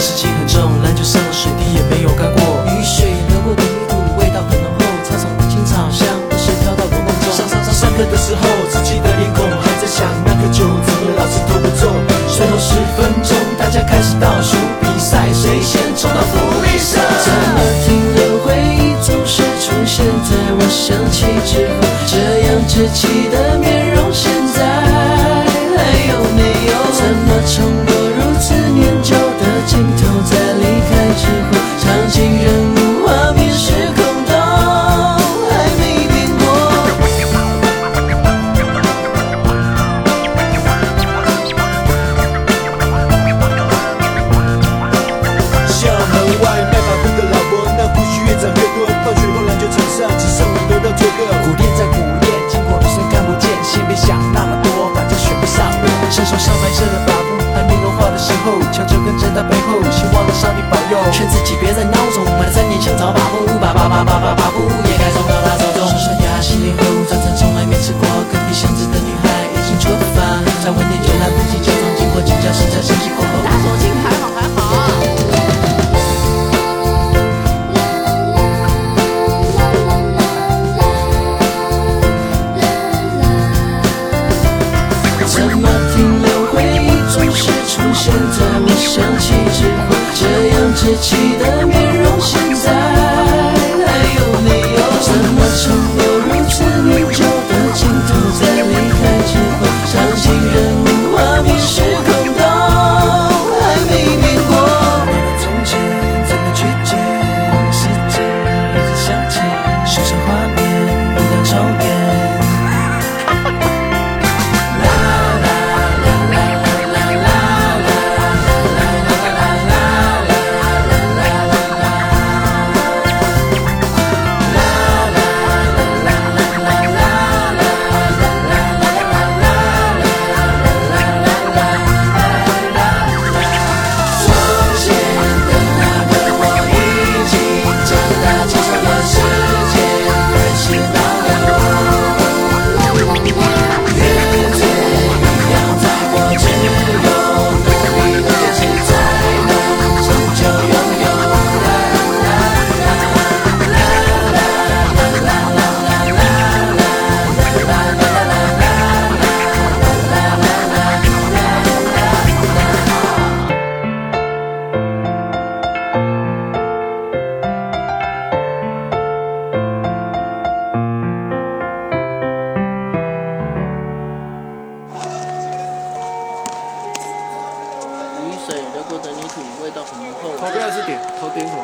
湿气很重，篮球上的水滴也没有干过。雨水流过泥土，味道很浓厚，操场的青草香总是飘到我梦中。上上上上课的时候，自己的脸孔还在想，那个球怎么老是投不中。最后十分钟，大家开始倒数比赛，谁先冲到福利社？怎么停的回忆总是出现在我想起之后，这样稚气的。劝自己别再孬种，买了三年香草把布，把把把把把把布也该送到他手中。刷刷牙，洗脸后，早餐从来没吃过，隔壁巷子的女孩已经出发，再晚点就来不及假装经过请教时才升级过后。打手心还好还好。怎么停留回忆总是出现水流过的泥土，味道很浓厚。头不要是点，头点什么？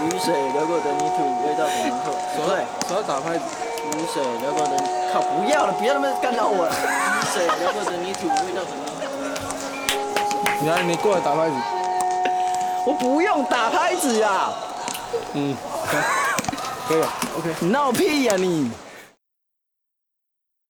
雨水流过的泥土，味道很浓厚。手在手在打拍子。雨水流过的，靠，不要了，别他妈干扰我了。雨水流过的泥土，味道很浓厚。你来，你过来打拍子。我不用打拍子呀，嗯，可以了，OK。你闹屁呀你！